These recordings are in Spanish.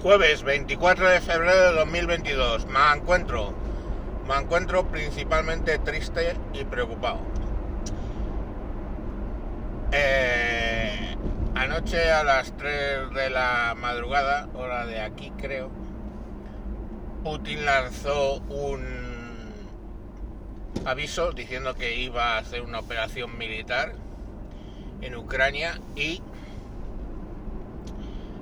Jueves 24 de febrero de 2022. Me encuentro, me encuentro principalmente triste y preocupado. Eh, anoche a las 3 de la madrugada, hora de aquí creo, Putin lanzó un aviso diciendo que iba a hacer una operación militar en Ucrania y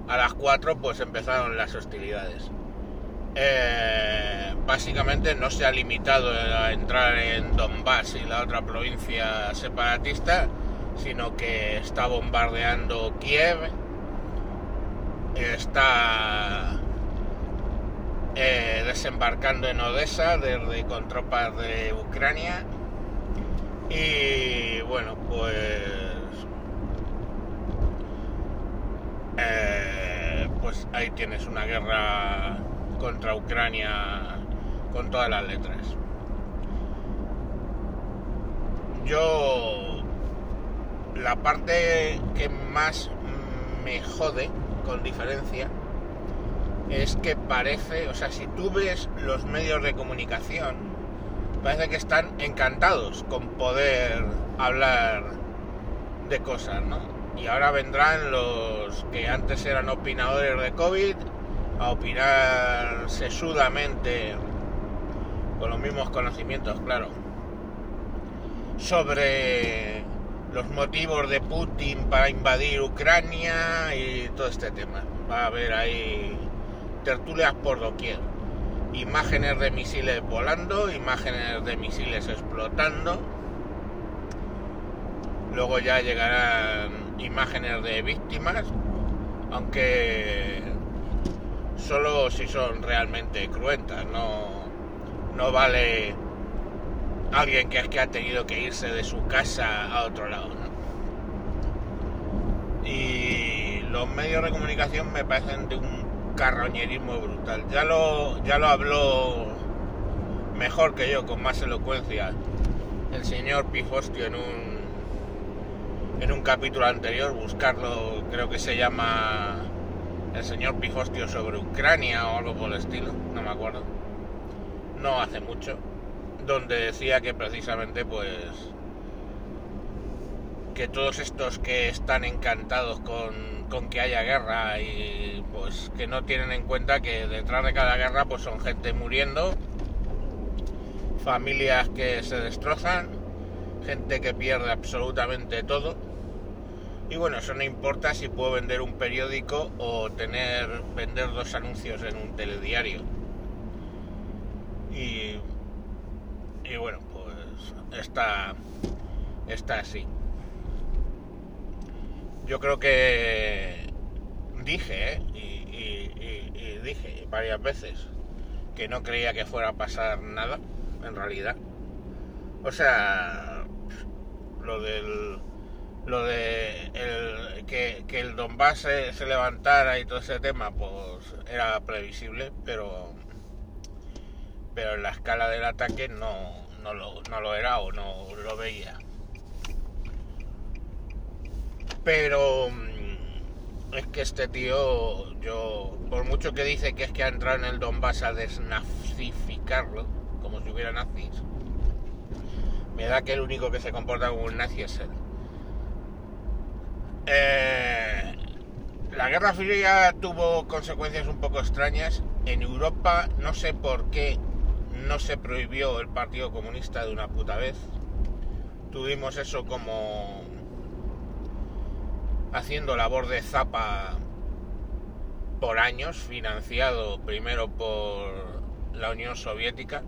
a las 4 pues empezaron las hostilidades. Eh, básicamente no se ha limitado a entrar en Donbass y la otra provincia separatista, sino que está bombardeando Kiev, está eh, desembarcando en Odessa desde con tropas de Ucrania y bueno pues eh, pues ahí tienes una guerra contra Ucrania con todas las letras. Yo la parte que más me jode, con diferencia, es que parece, o sea, si tú ves los medios de comunicación, parece que están encantados con poder hablar de cosas, ¿no? Y ahora vendrán los que antes eran opinadores de COVID a opinar sesudamente, con los mismos conocimientos, claro, sobre los motivos de Putin para invadir Ucrania y todo este tema. Va a haber ahí tertulias por doquier. Imágenes de misiles volando, imágenes de misiles explotando. Luego ya llegarán imágenes de víctimas, aunque solo si son realmente cruentas, no, no vale alguien que es que ha tenido que irse de su casa a otro lado. Y los medios de comunicación me parecen de un carroñerismo brutal. Ya lo, ya lo habló mejor que yo, con más elocuencia, el señor Pifostio en un en un capítulo anterior, buscarlo, creo que se llama el señor Pifostio sobre Ucrania o algo por el estilo, no me acuerdo. No hace mucho, donde decía que precisamente pues que todos estos que están encantados con, con, que haya guerra y pues que no tienen en cuenta que detrás de cada guerra pues son gente muriendo, familias que se destrozan, gente que pierde absolutamente todo. Y bueno, eso no importa si puedo vender un periódico o tener vender dos anuncios en un telediario. Y, y bueno, pues está, está así yo creo que dije, ¿eh? y, dije varias veces que no creía que fuera a pasar nada, en realidad. O sea, lo del. Lo de que, que, el Donbass se, se, levantara y todo ese tema, pues era previsible, pero. Pero en la escala del ataque no, no, lo, no lo era o no lo veía pero mm, es que este tío, yo, por mucho que dice que es que ha entrado en el Donbass a desnazificarlo, como si hubiera nazis, me da que el único que se comporta como un nazi es él. Eh, la Guerra Fría tuvo consecuencias un poco extrañas. En Europa no sé por qué no se prohibió el Partido Comunista de una puta vez. Tuvimos eso como haciendo labor de zapa por años, financiado primero por la Unión Soviética.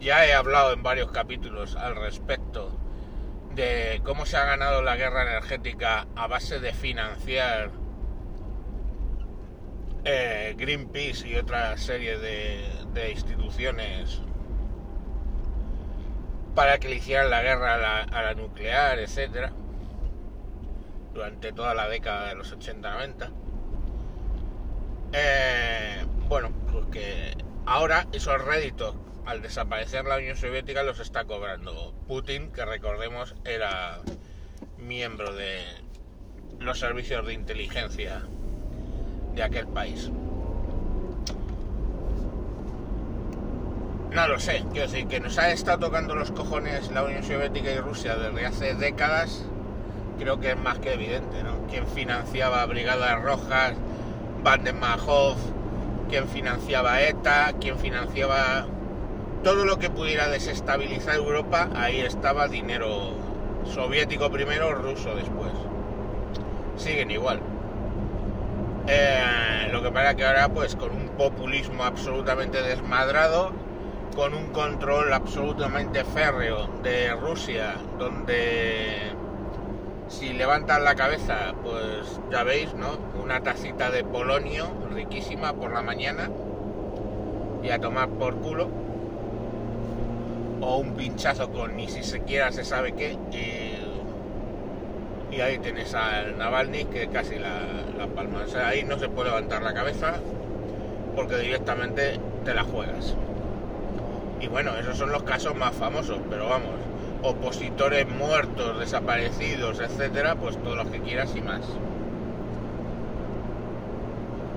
Ya he hablado en varios capítulos al respecto de cómo se ha ganado la guerra energética a base de financiar eh, Greenpeace y otra serie de, instituciones para que le hicieran la guerra a la, a la nuclear, etcétera durante toda la década de los 80-90. Eh, bueno, pues que ahora esos réditos, al desaparecer la Unión Soviética los está cobrando Putin, que recordemos era miembro de los servicios de inteligencia de aquel país. No lo sé, quiero decir que nos ha estado tocando los cojones la Unión Soviética y Rusia desde hace décadas, creo que es más que evidente, ¿no? Quien financiaba Brigadas Rojas, Vandenmajov, quien financiaba ETA, quien financiaba todo lo que pudiera desestabilizar Europa, ahí estaba dinero soviético primero, ruso después. Siguen igual. Eh, lo que pasa que ahora pues con un populismo absolutamente desmadrado, con un control absolutamente férreo de Rusia, donde si levantan la cabeza, pues ya veis, ¿no? Una tacita de polonio riquísima por la mañana y a tomar por culo. O un pinchazo con ni siquiera se sabe qué. Y, ahí tienes al Navalny que casi la, la palma. O sea, ahí no se puede levantar la cabeza porque directamente te la juegas. Y bueno, esos son los casos más famosos, pero vamos, opositores muertos, desaparecidos, etcétera, pues todos los que quieras y más.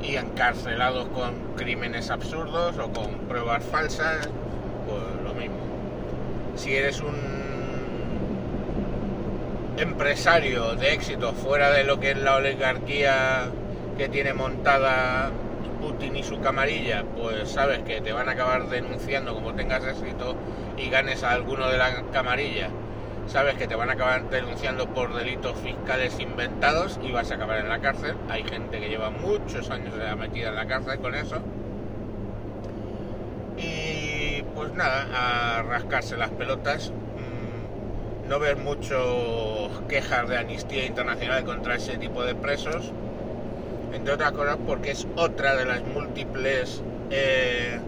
Y encarcelados con crímenes absurdos o con pruebas falsas, pues lo mismo. Si eres un empresario de éxito fuera de lo que es la oligarquía que tiene montada Putin y su camarilla, pues sabes que te van a acabar denunciando como tengas éxito y ganes a alguno de la camarilla. Sabes que te van a acabar denunciando por delitos fiscales inventados y vas a acabar en la cárcel. Hay gente que lleva muchos años metida en la cárcel con eso. Y pues nada, a rascarse las pelotas. Mm, no ver muchos quejas de amnistía internacional contra ese tipo de presos entre otras cosas porque es otra de las múltiples eh,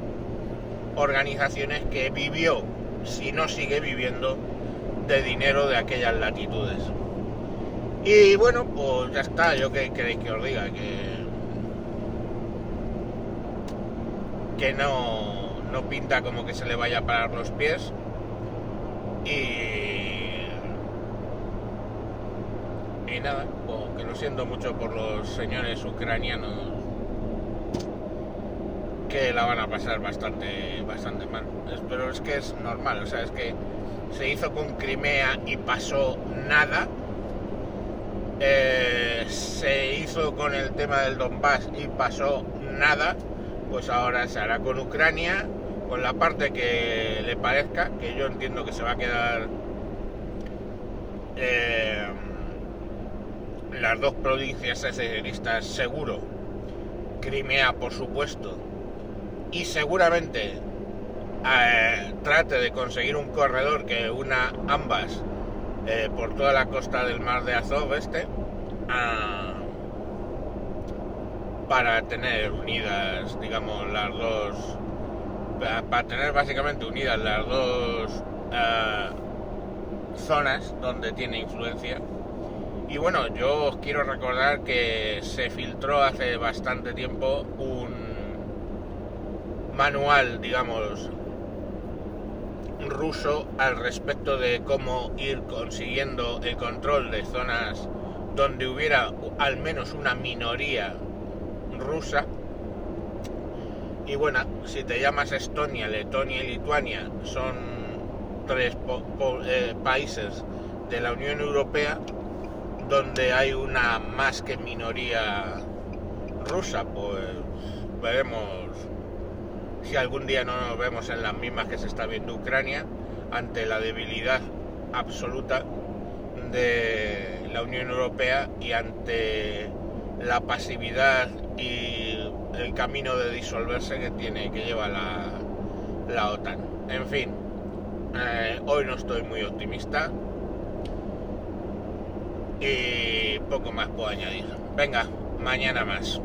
organizaciones que vivió, si no sigue viviendo, de dinero de aquellas latitudes. Y bueno, pues ya está, yo que queréis que os diga, que, que no, no pinta como que se le vaya a parar los pies. Y y nada, que lo siento mucho por los señores ucranianos que la van a pasar bastante, bastante mal. Pero es que es normal, o sea, es que se hizo con Crimea y pasó nada. Eh, se hizo con el tema del Donbass y pasó nada. Pues ahora se hará con Ucrania, con la parte que le parezca, que yo entiendo que se va a quedar. Eh, las dos provincias secesionistas seguro, Crimea por supuesto, y seguramente eh, trate de conseguir un corredor que una ambas eh, por toda la costa del mar de Azov este, para tener unidas, digamos, las dos, para tener básicamente unidas las dos ah, zonas donde tiene influencia y bueno, yo os quiero recordar que se filtró hace bastante tiempo un manual, digamos, ruso al respecto de cómo ir consiguiendo el control de zonas donde hubiera al menos una minoría rusa. Y bueno, si te llamas Estonia, Letonia y Lituania, son tres eh, países de la Unión Europea donde hay una más que minoría rusa, pues veremos si algún día no nos vemos en las mismas que se está viendo Ucrania ante la debilidad absoluta de la Unión Europea y ante la pasividad y el camino de disolverse que tiene que lleva la, la OTAN. En fin, eh, hoy no estoy muy optimista, y poco más puedo añadir. Venga, mañana más.